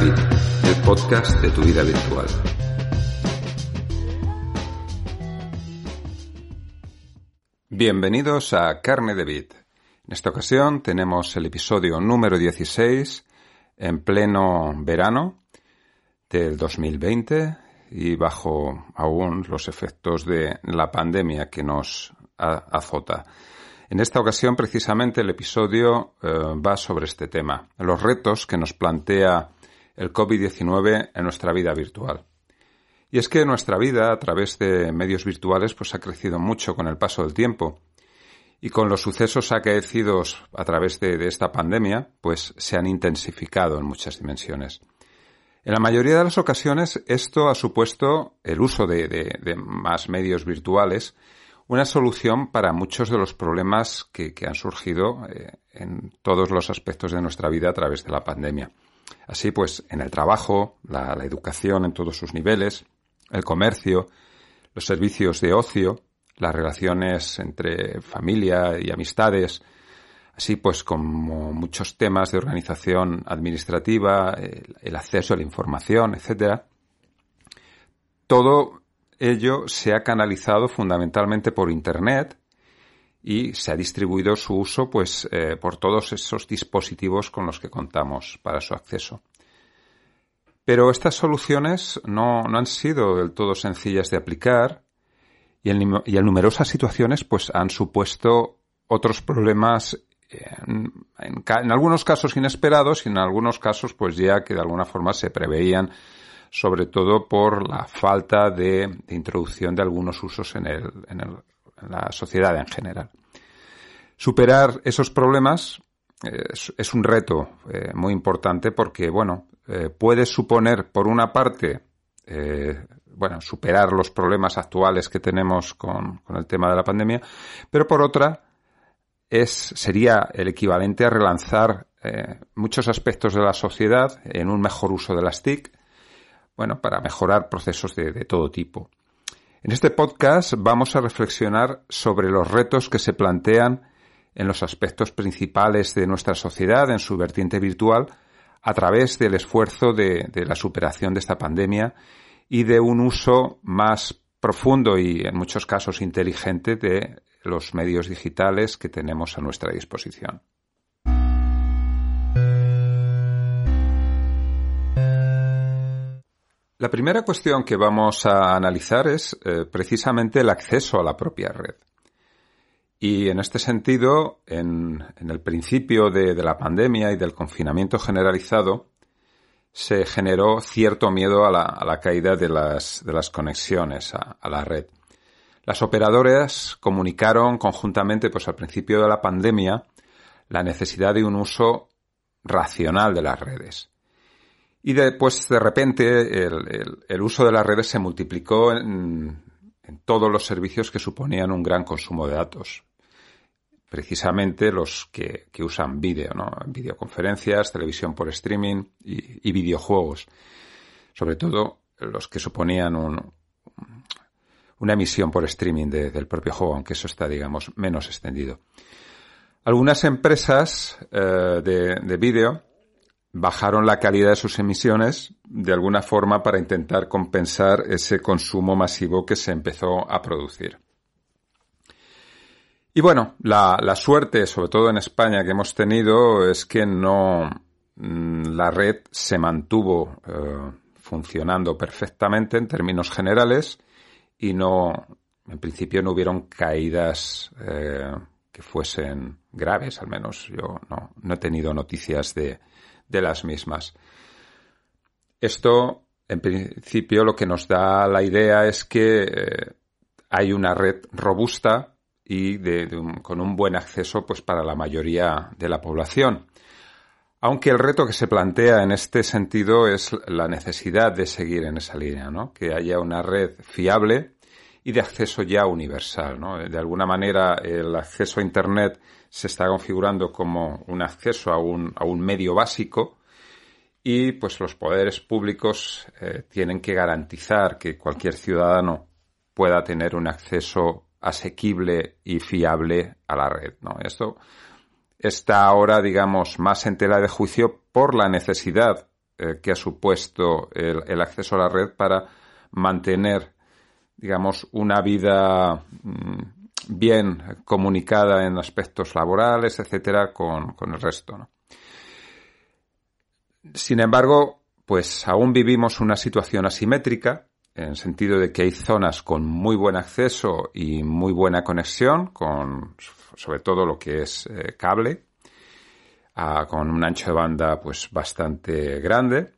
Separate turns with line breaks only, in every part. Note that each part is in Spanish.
El podcast de tu vida virtual. Bienvenidos a Carne de Bit. En esta ocasión tenemos el episodio número 16 en pleno verano del 2020 y bajo aún los efectos de la pandemia que nos azota. En esta ocasión, precisamente, el episodio eh, va sobre este tema, los retos que nos plantea el COVID-19 en nuestra vida virtual. Y es que nuestra vida a través de medios virtuales pues ha crecido mucho con el paso del tiempo. Y con los sucesos acaecidos a través de, esta pandemia, pues se han intensificado en muchas dimensiones. En la mayoría de las ocasiones esto ha supuesto el uso de más medios virtuales una solución para muchos de los problemas que, han surgido eh, en todos los aspectos de nuestra vida a través de la pandemia. Así pues, en el trabajo, la, educación en todos sus niveles, el comercio, los servicios de ocio, las relaciones entre familia y amistades, así pues como muchos temas de organización administrativa, el, acceso a la información, etcétera. Todo ello se ha canalizado fundamentalmente por Internet y se ha distribuido su uso pues eh, por todos esos dispositivos con los que contamos para su acceso. Pero estas soluciones no, han sido del todo sencillas de aplicar y en, y en numerosas situaciones pues han supuesto otros problemas en, en, algunos casos inesperados y en algunos casos pues ya que de alguna forma se preveían sobre todo por la falta de, introducción de algunos usos en, el, en, la sociedad en general. Superar esos problemas eh, es, un reto eh, muy importante porque, bueno, eh, puede suponer, por una parte, bueno, superar los problemas actuales que tenemos con, el tema de la pandemia, pero por otra, es, sería el equivalente a relanzar muchos aspectos de la sociedad en un mejor uso de las TIC, bueno, para mejorar procesos de, todo tipo. En este podcast vamos a reflexionar sobre los retos que se plantean en los aspectos principales de nuestra sociedad, en su vertiente virtual, a través del esfuerzo de, la superación de esta pandemia y de un uso más profundo y en muchos casos inteligente de los medios digitales que tenemos a nuestra disposición. La primera cuestión que vamos a analizar es eh, precisamente el acceso a la propia red. Y en este sentido, en, el principio de, la pandemia y del confinamiento generalizado, se generó cierto miedo a la, caída de las, conexiones a, a, la red. Las operadoras comunicaron conjuntamente, pues al principio de la pandemia, la necesidad de un uso racional de las redes. Y después, de repente, el, uso de las redes se multiplicó en, todos los servicios que suponían un gran consumo de datos. Precisamente los que, usan vídeo, ¿no? Videoconferencias, televisión por streaming y, videojuegos. Sobre todo los que suponían una emisión por streaming del propio juego, aunque eso está, digamos, menos extendido. Algunas empresas eh, de, de vídeo bajaron la calidad de sus emisiones de alguna forma para intentar compensar ese consumo masivo que se empezó a producir. Y bueno, la, suerte, sobre todo en España, que hemos tenido es que no mm, la red se mantuvo eh, funcionando perfectamente en términos generales y no, en principio no hubieron caídas eh, que fuesen graves, al menos yo no, no he tenido noticias de, de las mismas. Esto, en principio, lo que nos da la idea es que eh, hay una red robusta y con un buen acceso pues, para la mayoría de la población. Aunque el reto que se plantea en este sentido es la necesidad de seguir en esa línea, ¿no? que haya una red fiable y de acceso ya universal. ¿no? De alguna manera el acceso a Internet se está configurando como un acceso a un, a un medio básico y pues los poderes públicos eh, tienen que garantizar que cualquier ciudadano pueda tener un acceso asequible y fiable a la red. ¿no? Esto está ahora, digamos, más en tela de juicio por la necesidad eh, que ha supuesto el, acceso a la red para mantener, digamos, una vida mm, bien comunicada en aspectos laborales, etcétera, con, con el resto. ¿no? Sin embargo, pues aún vivimos una situación asimétrica, en el sentido de que hay zonas con muy buen acceso y muy buena conexión, con sobre todo lo que es eh, cable, con un ancho de banda pues bastante grande,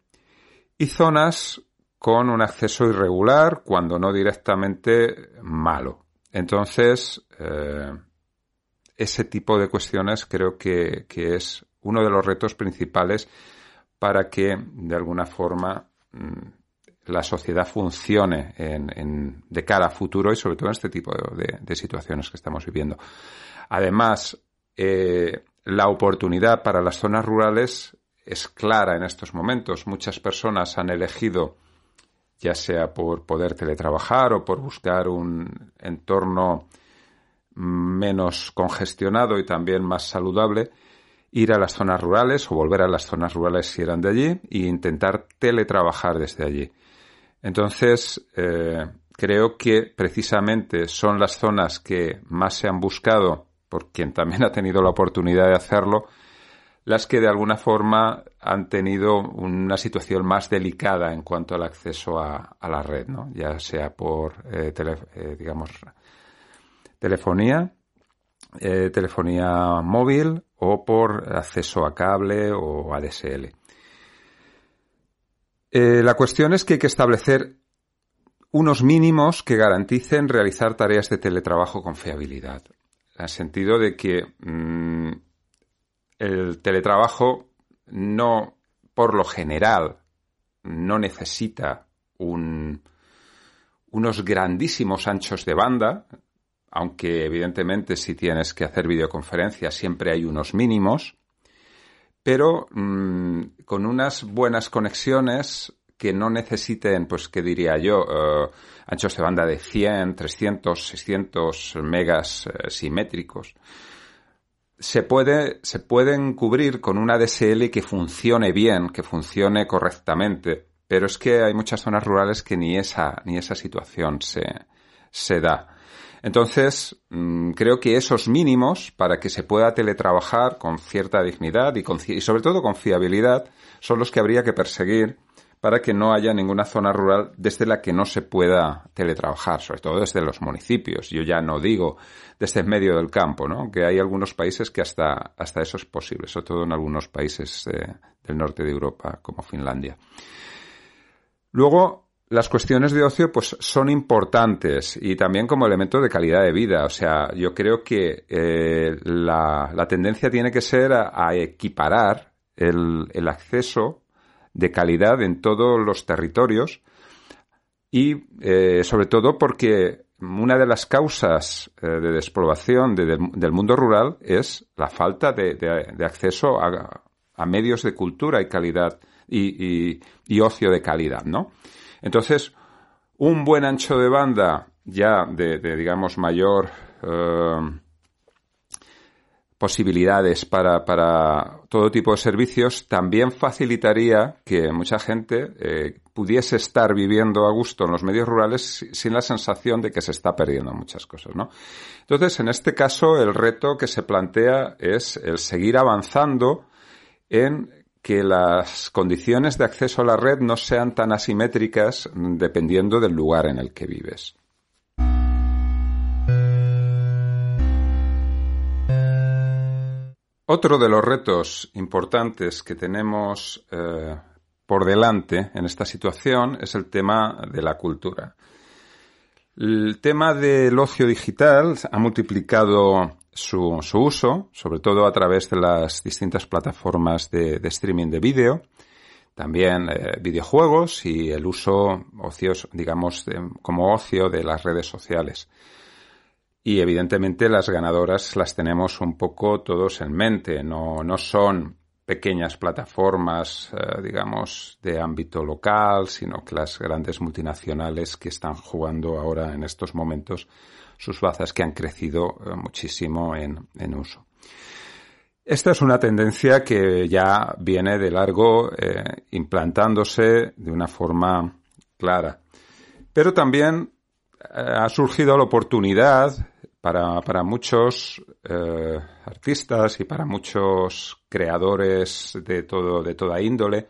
y zonas con un acceso irregular, cuando no directamente malo. Entonces, eh, ese tipo de cuestiones creo que, que es uno de los retos principales para que de alguna forma mm, la sociedad funcione en, de cara a futuro y sobre todo en este tipo de, situaciones que estamos viviendo. Además, eh, la oportunidad para las zonas rurales es clara en estos momentos. Muchas personas han elegido, ya sea por poder teletrabajar o por buscar un entorno menos congestionado y también más saludable, ir a las zonas rurales o volver a las zonas rurales si eran de allí e intentar teletrabajar desde allí. Entonces, eh, creo que precisamente son las zonas que más se han buscado, por quien también ha tenido la oportunidad de hacerlo, las que de alguna forma han tenido una situación más delicada en cuanto al acceso a, la red, ya sea por, eh, eh, digamos, telefonía, telefonía móvil o por acceso a cable o ADSL. Eh, la cuestión es que hay que establecer unos mínimos que garanticen realizar tareas de teletrabajo con fiabilidad. En el sentido de que mm, el teletrabajo no, por lo general, no necesita unos grandísimos anchos de banda, aunque evidentemente si tienes que hacer videoconferencias siempre hay unos mínimos, pero mm, con unas buenas conexiones que no necesiten, pues, ¿qué diría yo? Eh, anchos de banda de 100, 300, 600 megas eh, simétricos. Se, puede, se pueden cubrir con una DSL que funcione bien, que funcione correctamente, pero es que hay muchas zonas rurales que ni esa, ni esa situación se, se da. Entonces, mm, creo que esos mínimos para que se pueda teletrabajar con cierta dignidad y, y sobre todo con fiabilidad son los que habría que perseguir para que no haya ninguna zona rural desde la que no se pueda teletrabajar, sobre todo desde los municipios. Yo ya no digo desde el medio del campo, ¿no? Que hay algunos países que hasta, hasta eso es posible, sobre todo en algunos países eh, del norte de Europa, como Finlandia. Luego, las cuestiones de ocio pues son importantes y también como elemento de calidad de vida. O sea, yo creo que eh, la, tendencia tiene que ser a, equiparar el, acceso de calidad en todos los territorios y eh, sobre todo porque una de las causas eh, de despoblación del mundo rural es la falta de, acceso a, medios de cultura y calidad y, y ocio de calidad, ¿no? Entonces, un buen ancho de banda ya de, digamos, mayor eh, posibilidades para, para, todo tipo de servicios también facilitaría que mucha gente eh, pudiese estar viviendo a gusto en los medios rurales sin la sensación de que se está perdiendo muchas cosas, ¿no? Entonces, en este caso, el reto que se plantea es el seguir avanzando en que las condiciones de acceso a la red no sean tan asimétricas dependiendo del lugar en el que vives. Otro de los retos importantes que tenemos eh, por delante en esta situación es el tema de la cultura. El tema del ocio digital ha multiplicado su, uso, sobre todo a través de las distintas plataformas de, streaming de vídeo, también eh, videojuegos y el uso ocios, digamos, como ocio de las redes sociales. Y evidentemente las ganadoras las tenemos un poco todos en mente, no, no son pequeñas plataformas, eh, digamos, de ámbito local, sino que las grandes multinacionales que están jugando ahora en estos momentos sus bazas que han crecido eh, muchísimo en, uso. Esta es una tendencia que ya viene de largo eh, implantándose de una forma clara. Pero también ha surgido la oportunidad para, para muchos eh, artistas y para muchos creadores de todo, de toda índole,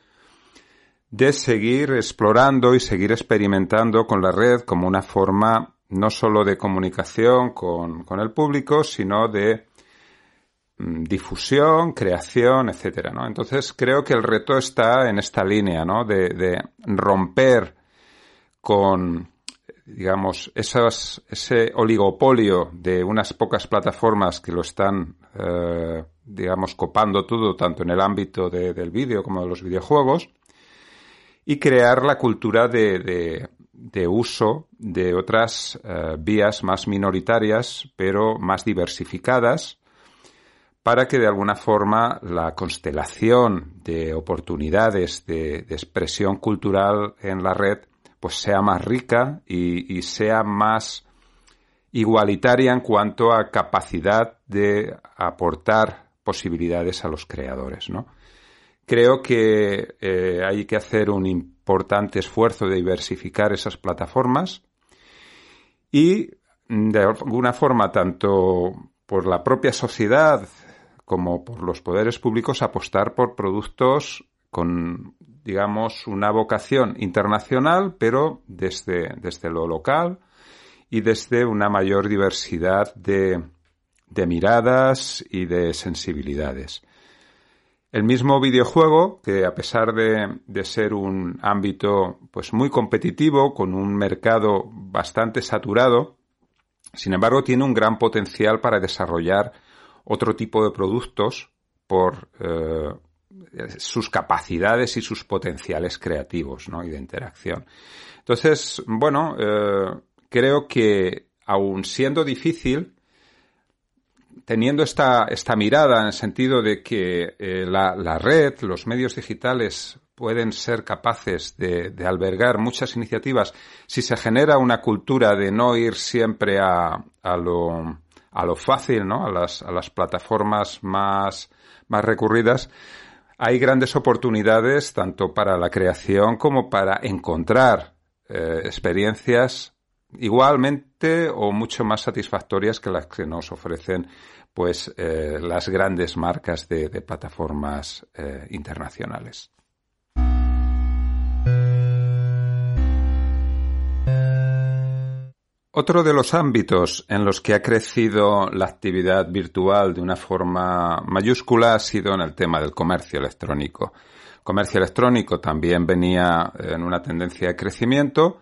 de seguir explorando y seguir experimentando con la red como una forma no solo de comunicación con, con el público, sino de Mm, difusión, creación, etcétera, ¿no? Entonces creo que el reto está en esta línea, ¿no? De, romper con, digamos, ese oligopolio de unas pocas plataformas que lo están, eh, digamos, copando todo, tanto en el ámbito del vídeo como de los videojuegos, y crear la cultura de, de, uso de otras eh, vías más minoritarias, pero más diversificadas, para que de alguna forma la constelación de oportunidades de, expresión cultural en la red pues sea más rica y, sea más igualitaria en cuanto a capacidad de aportar posibilidades a los creadores, ¿no? Creo que eh, hay que hacer un importante esfuerzo de diversificar esas plataformas y de alguna forma tanto por la propia sociedad como por los poderes públicos apostar por productos con, digamos, una vocación internacional, pero desde, desde lo local y desde una mayor diversidad de, de miradas y de sensibilidades. El mismo videojuego, que a pesar de, de, ser un ámbito pues muy competitivo, con un mercado bastante saturado, sin embargo tiene un gran potencial para desarrollar otro tipo de productos por eh, sus capacidades y sus potenciales creativos ¿no? y de interacción. Entonces, bueno, eh, creo que aun siendo difícil, teniendo esta, esta mirada en el sentido de que eh, la, la, red, los medios digitales pueden ser capaces de, albergar muchas iniciativas si se genera una cultura de no ir siempre a, a lo a lo fácil, ¿no? A las, a las plataformas más, más recurridas, hay grandes oportunidades tanto para la creación como para encontrar eh, experiencias igualmente o mucho más satisfactorias que las que nos ofrecen pues eh, las grandes marcas de, plataformas eh, internacionales. Otro de los ámbitos en los que ha crecido la actividad virtual de una forma mayúscula ha sido en el tema del comercio electrónico. Comercio electrónico también venía en una tendencia de crecimiento,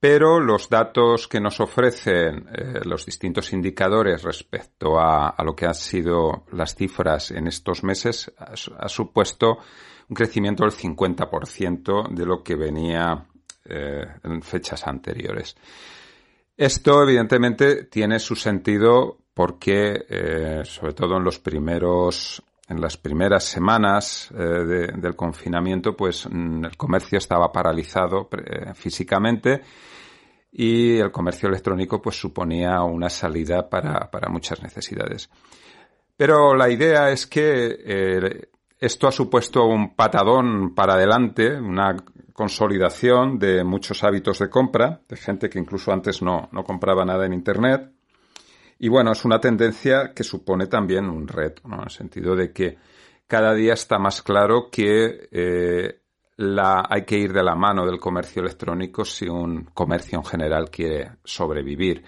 pero los datos que nos ofrecen eh, los distintos indicadores respecto a, lo que han sido las cifras en estos meses ha, supuesto un crecimiento del 50% de lo que venía eh, en fechas anteriores. Esto, evidentemente, tiene su sentido porque, eh, sobre todo en los primeros, en las primeras semanas eh, del confinamiento, pues mm, el comercio estaba paralizado eh, físicamente y el comercio electrónico pues suponía una salida para, para muchas necesidades. Pero la idea es que esto ha supuesto un patadón para adelante, una consolidación de muchos hábitos de compra, de gente que incluso antes no, no compraba nada en Internet. Y bueno, es una tendencia que supone también un reto, ¿no? En el sentido de que cada día está más claro que eh, la, hay que ir de la mano del comercio electrónico si un comercio en general quiere sobrevivir.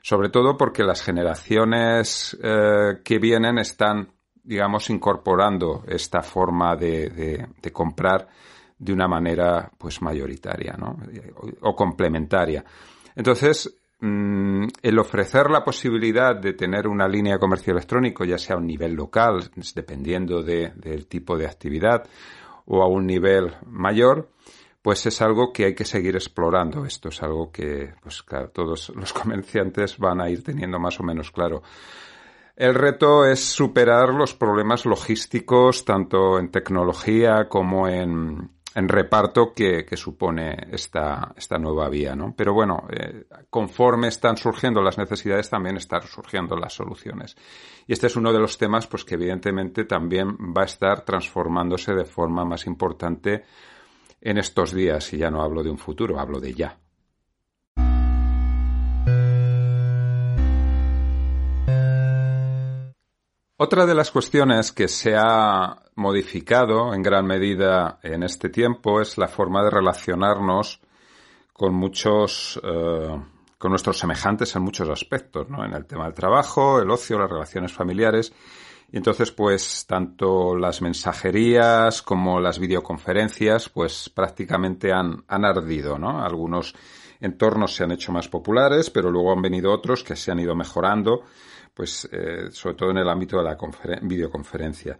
Sobre todo porque las generaciones eh, que vienen están, digamos, incorporando esta forma de, de, de comprar de una manera pues mayoritaria ¿no? o, complementaria. Entonces, mm, el ofrecer la posibilidad de tener una línea de comercio electrónico, ya sea a un nivel local, dependiendo del tipo de actividad, o a un nivel mayor, pues es algo que hay que seguir explorando. Esto es algo que, pues claro, todos los comerciantes van a ir teniendo más o menos claro. El reto es superar los problemas logísticos, tanto en tecnología como en, en reparto que, supone esta, esta nueva vía, ¿no? Pero bueno, eh, conforme están surgiendo las necesidades, también están surgiendo las soluciones. Y este es uno de los temas, pues que evidentemente también va a estar transformándose de forma más importante en estos días. Y ya no hablo de un futuro, hablo de ya. Otra de las cuestiones que se ha modificado en gran medida en este tiempo es la forma de relacionarnos con muchos, eh, con nuestros semejantes en muchos aspectos, ¿no? En el tema del trabajo, el ocio, las relaciones familiares. Y entonces, pues, tanto las mensajerías como las videoconferencias, pues, prácticamente han, han ardido, ¿no? Algunos entornos se han hecho más populares, pero luego han venido otros que se han ido mejorando pues eh, sobre todo en el ámbito de la videoconferencia.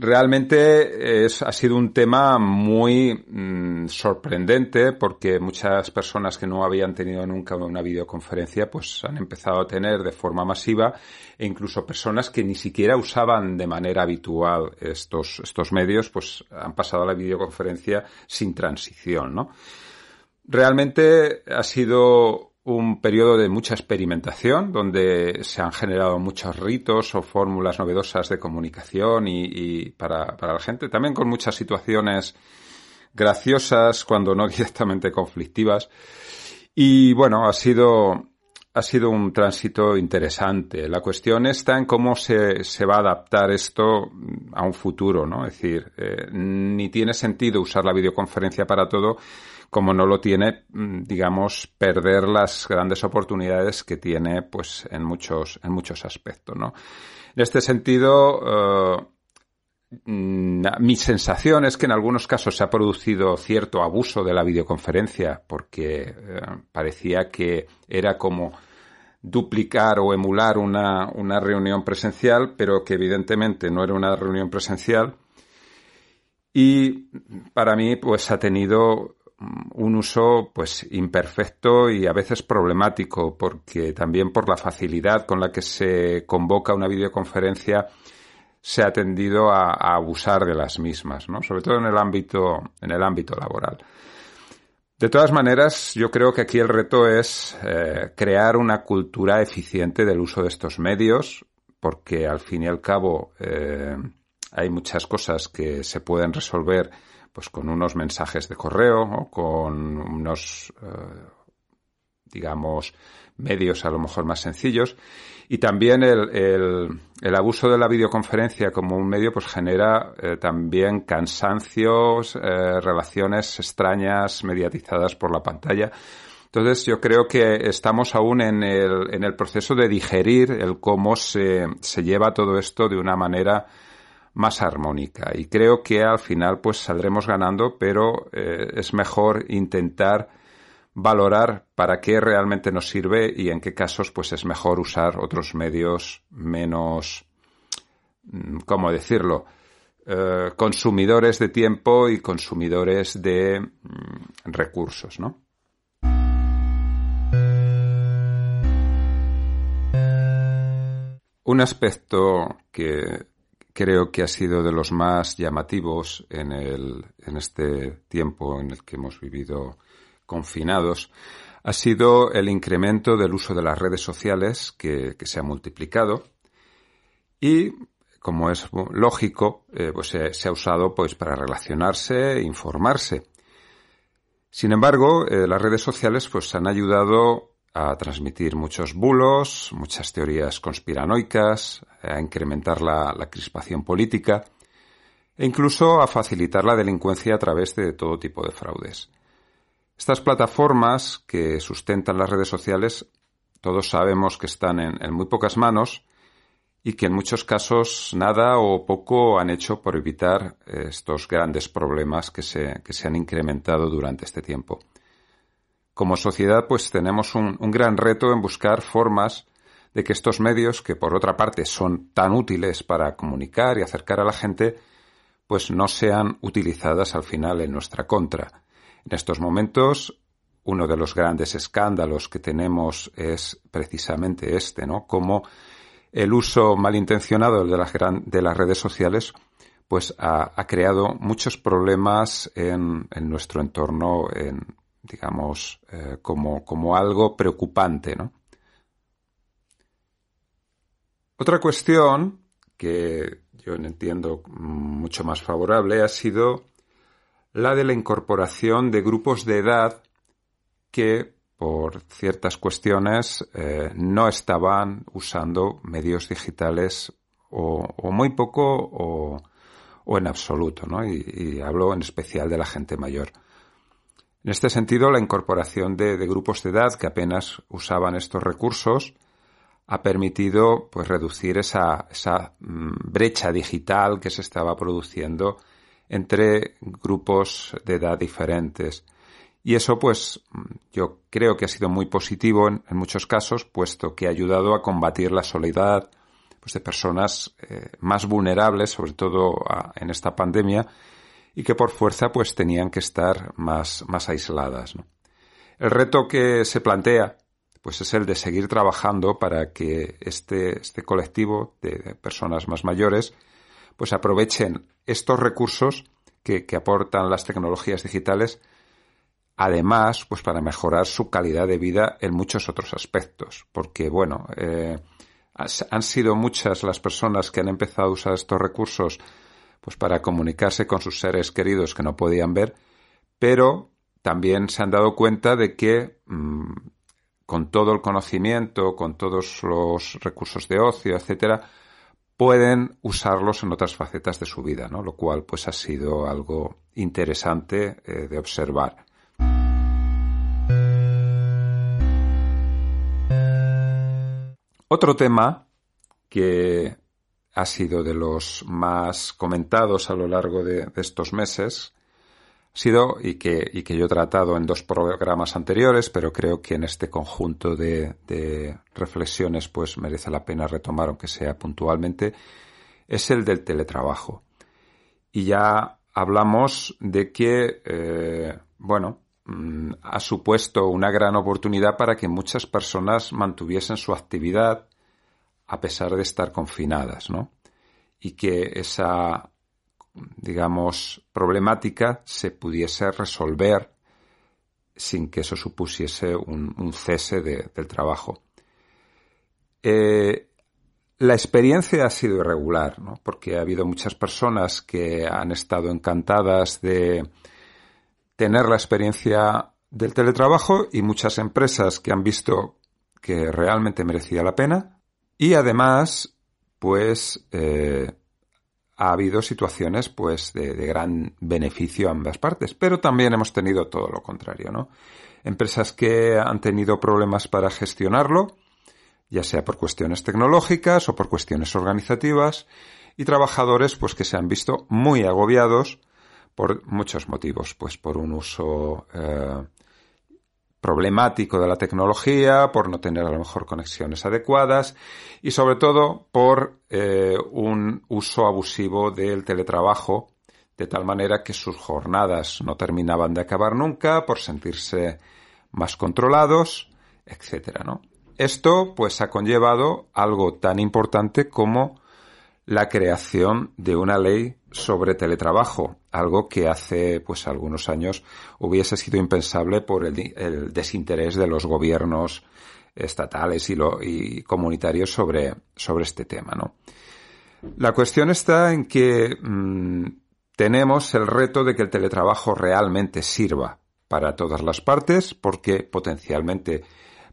Realmente es, ha sido un tema muy mm, sorprendente porque muchas personas que no habían tenido nunca una videoconferencia pues han empezado a tener de forma masiva e incluso personas que ni siquiera usaban de manera habitual estos, estos medios pues han pasado a la videoconferencia sin transición, ¿no? Realmente ha sido un periodo de mucha experimentación donde se han generado muchos ritos o fórmulas novedosas de comunicación y, para, para, la gente, también con muchas situaciones graciosas cuando no directamente conflictivas. Y bueno, ha sido, ha sido un tránsito interesante. La cuestión está en cómo se, se va a adaptar esto a un futuro, ¿no? Es decir, eh, ni tiene sentido usar la videoconferencia para todo, como no lo tiene, mm, digamos, perder las grandes oportunidades que tiene, pues, en muchos, en muchos aspectos, ¿no? En este sentido, eh, mm, mi sensación es que en algunos casos se ha producido cierto abuso de la videoconferencia porque eh, parecía que era como duplicar o emular una, una reunión presencial, pero que evidentemente no era una reunión presencial. Y para mí, pues ha tenido un uso pues imperfecto y a veces problemático porque también por la facilidad con la que se convoca una videoconferencia se ha tendido a, abusar de las mismas, ¿no? Sobre todo en el ámbito en el ámbito laboral. De todas maneras, yo creo que aquí el reto es eh, crear una cultura eficiente del uso de estos medios, porque al fin y al cabo eh, hay muchas cosas que se pueden resolver pues con unos mensajes de correo o con unos, eh, digamos, medios a lo mejor más sencillos. Y también el, el, abuso de la videoconferencia como un medio pues genera eh, también cansancios, eh, relaciones extrañas mediatizadas por la pantalla. Entonces yo creo que estamos aún en el, en el proceso de digerir el cómo se, se lleva todo esto de una manera más armónica. Y creo que al final pues saldremos ganando, pero eh, es mejor intentar valorar para qué realmente nos sirve y en qué casos pues es mejor usar otros medios menos, mm, ¿cómo decirlo? Eh, consumidores de tiempo y consumidores de mm, recursos, ¿no? Un aspecto que creo que ha sido de los más llamativos en, el, en este tiempo en el que hemos vivido confinados, ha sido el incremento del uso de las redes sociales que, se ha multiplicado y, como es lógico, eh, pues se, ha usado pues para relacionarse e informarse. Sin embargo, eh, las redes sociales pues han ayudado a transmitir muchos bulos, muchas teorías conspiranoicas, a incrementar la, crispación política e incluso a facilitar la delincuencia a través de todo tipo de fraudes. Estas plataformas que sustentan las redes sociales, todos sabemos que están en, muy pocas manos y que en muchos casos nada o poco han hecho por evitar estos grandes problemas que se, que se han incrementado durante este tiempo. Como sociedad, pues tenemos un, gran reto en buscar formas de que estos medios, que por otra parte son tan útiles para comunicar y acercar a la gente, pues no sean utilizadas al final en nuestra contra. En estos momentos, uno de los grandes escándalos que tenemos es precisamente este, ¿no? Como el uso malintencionado de las, de las redes sociales pues ha, creado muchos problemas en, nuestro entorno, en, digamos, eh, como, como, algo preocupante, ¿no? Otra cuestión que yo entiendo mucho más favorable ha sido la de la incorporación de grupos de edad que por ciertas cuestiones eh, no estaban usando medios digitales o, muy poco o, en absoluto, ¿no? Y, hablo en especial de la gente mayor. En este sentido, la incorporación de, grupos de edad que apenas usaban estos recursos ha permitido pues reducir esa, mm, brecha digital que se estaba produciendo entre grupos de edad diferentes. Y eso, pues, yo creo que ha sido muy positivo en, muchos casos, puesto que ha ayudado a combatir la soledad pues, de personas eh, más vulnerables, sobre todo en esta pandemia, y que por fuerza, pues, tenían que estar más, más aisladas. El reto que se plantea, pues, es el de seguir trabajando para que este, este colectivo de personas más mayores, pues, aprovechen estos recursos que, que aportan las tecnologías digitales además, pues para mejorar su calidad de vida en muchos otros aspectos. Porque, bueno, eh, han sido muchas las personas que han empezado a usar estos recursos pues para comunicarse con sus seres queridos que no podían ver, pero también se han dado cuenta de que mm, con todo el conocimiento, con todos los recursos de ocio, etcétera, pueden usarlos en otras facetas de su vida, ¿no? Lo cual pues ha sido algo interesante eh, de observar. Otro tema que ha sido de los más comentados a lo largo de, estos meses ha sido, y que, y que yo he tratado en dos programas anteriores, pero creo que en este conjunto de, reflexiones pues merece la pena retomar, aunque sea puntualmente, es el del teletrabajo. Y ya hablamos de que, eh, bueno, Mm, ha supuesto una gran oportunidad para que muchas personas mantuviesen su actividad a pesar de estar confinadas, ¿no? Y que esa, digamos, problemática se pudiese resolver sin que eso supusiese un, cese del trabajo. Eh, la experiencia ha sido irregular, ¿no? porque ha habido muchas personas que han estado encantadas de, tener la experiencia del teletrabajo y muchas empresas que han visto que realmente merecía la pena. Y además, pues, eh, ha habido situaciones, pues, de, gran beneficio a ambas partes. Pero también hemos tenido todo lo contrario, ¿no? Empresas que han tenido problemas para gestionarlo, ya sea por cuestiones tecnológicas o por cuestiones organizativas, y trabajadores, pues, que se han visto muy agobiados por muchos motivos, pues por un uso eh, problemático de la tecnología, por no tener a lo mejor conexiones adecuadas y sobre todo por eh, un uso abusivo del teletrabajo, de tal manera que sus jornadas no terminaban de acabar nunca, por sentirse más controlados, etcétera, ¿no? Esto pues ha conllevado algo tan importante como la creación de una ley sobre teletrabajo, algo que hace pues algunos años hubiese sido impensable por el, desinterés de los gobiernos estatales y, comunitarios sobre, sobre este tema, ¿no? La cuestión está en que mm, tenemos el reto de que el teletrabajo realmente sirva para todas las partes, porque potencialmente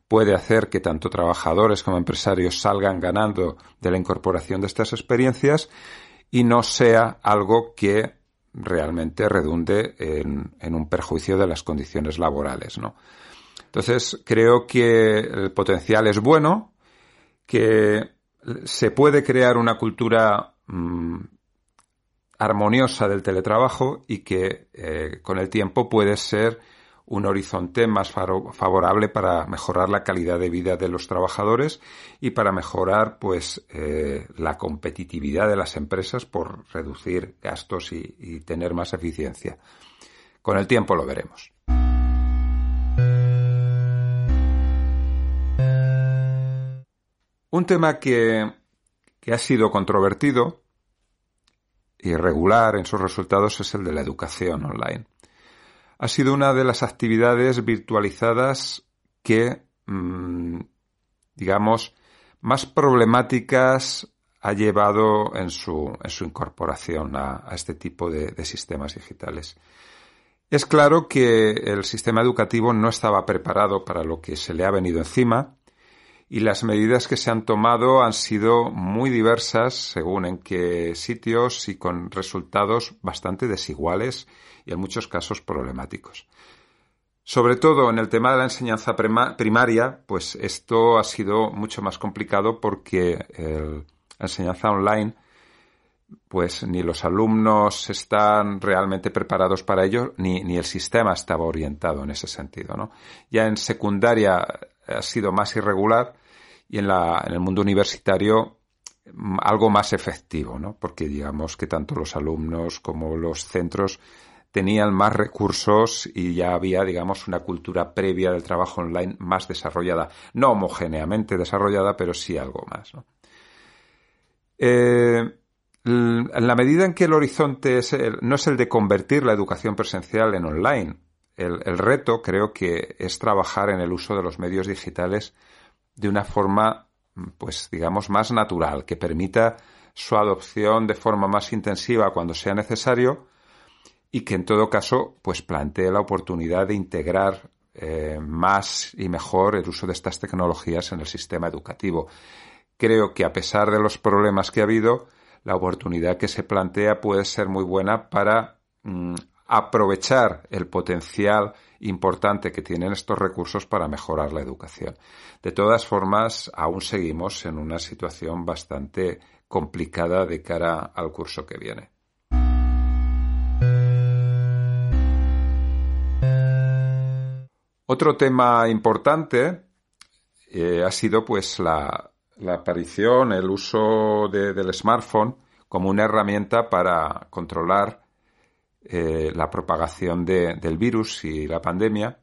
puede hacer que tanto trabajadores como empresarios salgan ganando de la incorporación de estas experiencias y no sea algo que realmente redunde en, un perjuicio de las condiciones laborales, ¿no? Entonces, creo que el potencial es bueno, que se puede crear una cultura mm, armoniosa del teletrabajo y que eh, con el tiempo puede ser un horizonte más favorable para mejorar la calidad de vida de los trabajadores y para mejorar pues eh, la competitividad de las empresas por reducir gastos y, tener más eficiencia. Con el tiempo lo veremos. Un tema que, que ha sido controvertido irregular en sus resultados es el de la educación online. Ha sido una de las actividades virtualizadas que, mm, digamos, más problemáticas ha llevado en su, incorporación a, este tipo de, sistemas digitales. Es claro que el sistema educativo no estaba preparado para lo que se le ha venido encima y las medidas que se han tomado han sido muy diversas según en qué sitios y con resultados bastante desiguales y en muchos casos problemáticos. Sobre todo en el tema de la enseñanza primaria, pues esto ha sido mucho más complicado porque la enseñanza online, pues ni los alumnos están realmente preparados para ello, ni, ni el sistema estaba orientado en ese sentido. ¿no? Ya en secundaria ha sido más irregular y en, la, en el mundo universitario mm, algo más efectivo, ¿no? porque digamos que tanto los alumnos como los centros tenían más recursos y ya había, digamos, una cultura previa del trabajo online más desarrollada. No homogéneamente desarrollada, pero sí algo más. ¿no? Eh, en la medida en que el horizonte no es el de convertir la educación presencial en online, el, reto creo que es trabajar en el uso de los medios digitales de una forma, pues digamos, más natural, que permita su adopción de forma más intensiva cuando sea necesario, y que en todo caso pues plantee la oportunidad de integrar eh, más y mejor el uso de estas tecnologías en el sistema educativo. Creo que a pesar de los problemas que ha habido, la oportunidad que se plantea puede ser muy buena para mm, aprovechar el potencial importante que tienen estos recursos para mejorar la educación. De todas formas, aún seguimos en una situación bastante complicada de cara al curso que viene. Otro tema importante eh, ha sido pues la, aparición, el uso del smartphone como una herramienta para controlar eh, la propagación del virus y la pandemia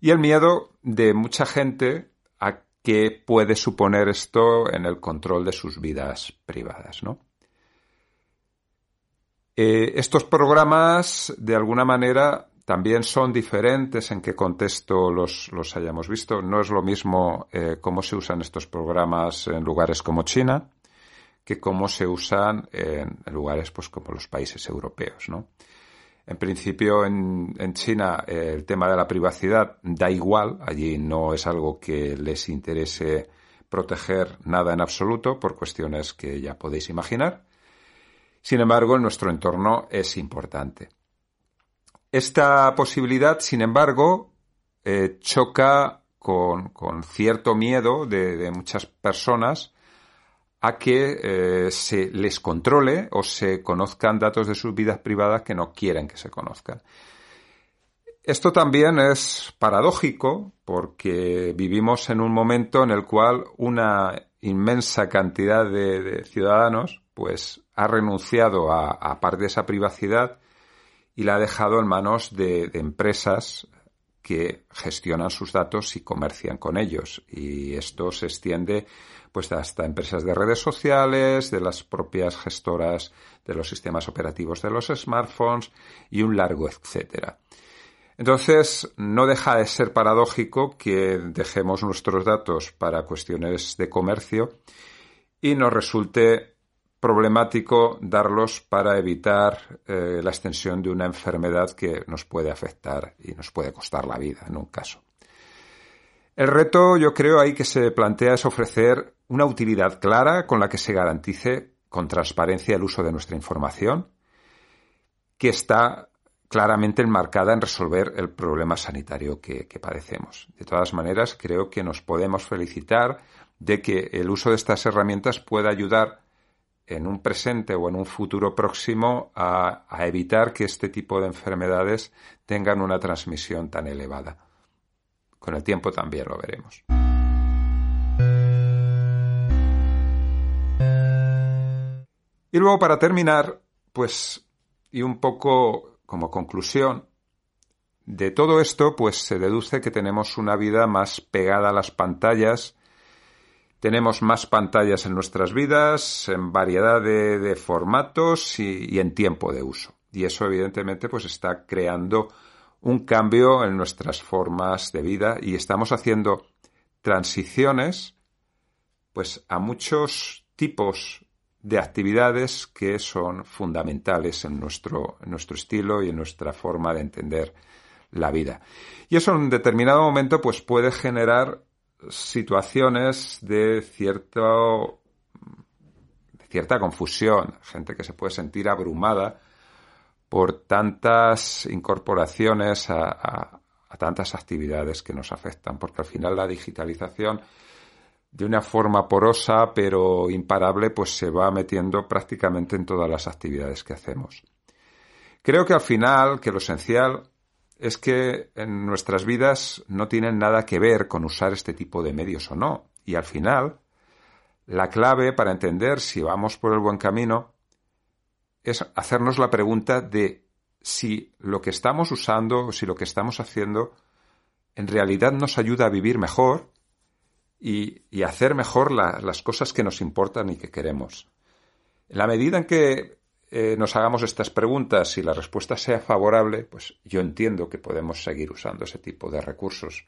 y el miedo de mucha gente a qué puede suponer esto en el control de sus vidas privadas. Eh, estos programas, de alguna manera, también son diferentes en qué contexto los, hayamos visto. No es lo mismo eh, cómo se usan estos programas en lugares como China que cómo se usan en, lugares pues, como los países europeos. ¿no? En principio, en, en China eh, el tema de la privacidad da igual. Allí no es algo que les interese proteger nada en absoluto por cuestiones que ya podéis imaginar. Sin embargo, en nuestro entorno es importante. Esta posibilidad, sin embargo, eh, choca con, cierto miedo de, muchas personas a que eh, se les controle o se conozcan datos de sus vidas privadas que no quieren que se conozcan. Esto también es paradójico porque vivimos en un momento en el cual una inmensa cantidad de, ciudadanos pues ha renunciado a, a parte de esa privacidad y la ha dejado en manos de, empresas que gestionan sus datos y comercian con ellos. Y esto se extiende pues hasta empresas de redes sociales, de las propias gestoras de los sistemas operativos de los smartphones y un largo etcétera. Entonces, no deja de ser paradójico que dejemos nuestros datos para cuestiones de comercio y nos resulte problemático darlos para evitar eh, la extensión de una enfermedad que nos puede afectar y nos puede costar la vida en un caso. El reto, yo creo, ahí que se plantea es ofrecer una utilidad clara con la que se garantice con transparencia el uso de nuestra información, que está claramente enmarcada en resolver el problema sanitario que padecemos. De todas maneras, creo que nos podemos felicitar de que el uso de estas herramientas pueda ayudar en un presente o en un futuro próximo a, evitar que este tipo de enfermedades tengan una transmisión tan elevada. Con el tiempo también lo veremos. Y luego para terminar, pues, y un poco como conclusión, de todo esto, pues se deduce que tenemos una vida más pegada a las pantallas tenemos más pantallas en nuestras vidas, en variedad de, formatos y, en tiempo de uso. Y eso, evidentemente, pues está creando un cambio en nuestras formas de vida y estamos haciendo transiciones pues a muchos tipos de actividades que son fundamentales en nuestro, en nuestro estilo y en nuestra forma de entender la vida. Y eso en un determinado momento pues puede generar situaciones de cierto de cierta confusión, gente que se puede sentir abrumada por tantas incorporaciones a, a tantas actividades que nos afectan, porque al final la digitalización de una forma porosa pero imparable, pues se va metiendo prácticamente en todas las actividades que hacemos. Creo que al final, que lo esencial es que en nuestras vidas no tienen nada que ver con usar este tipo de medios o no. Y al final, la clave para entender si vamos por el buen camino es hacernos la pregunta de si lo que estamos usando o si lo que estamos haciendo en realidad nos ayuda a vivir mejor y, hacer mejor las cosas que nos importan y que queremos. En la medida en que eh, nos hagamos estas preguntas y la respuesta sea favorable, pues yo entiendo que podemos seguir usando ese tipo de recursos.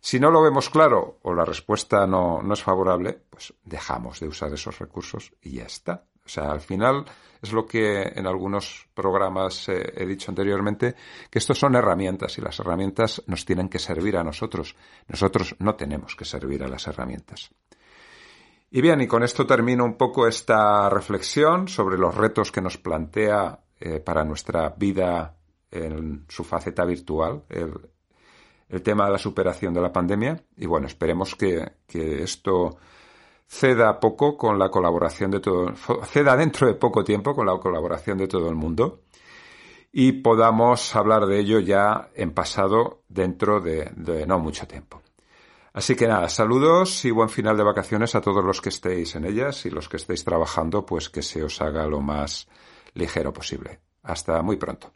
Si no lo vemos claro o la respuesta no, es favorable, pues dejamos de usar esos recursos y ya está. O sea, al final es lo que en algunos programas eh, he dicho anteriormente, que estos son herramientas y las herramientas nos tienen que servir a nosotros. Nosotros no tenemos que servir a las herramientas. Y bien, y con esto termino un poco esta reflexión sobre los retos que nos plantea eh, para nuestra vida en su faceta virtual, el, tema de la superación de la pandemia. Y bueno, esperemos que, que esto ceda poco con la colaboración de todo, ceda dentro de poco tiempo con la colaboración de todo el mundo y podamos hablar de ello ya en pasado dentro de, de no mucho tiempo. Así que nada, saludos y buen final de vacaciones a todos los que estéis en ellas y los que estéis trabajando, pues que se os haga lo más ligero posible. Hasta muy pronto.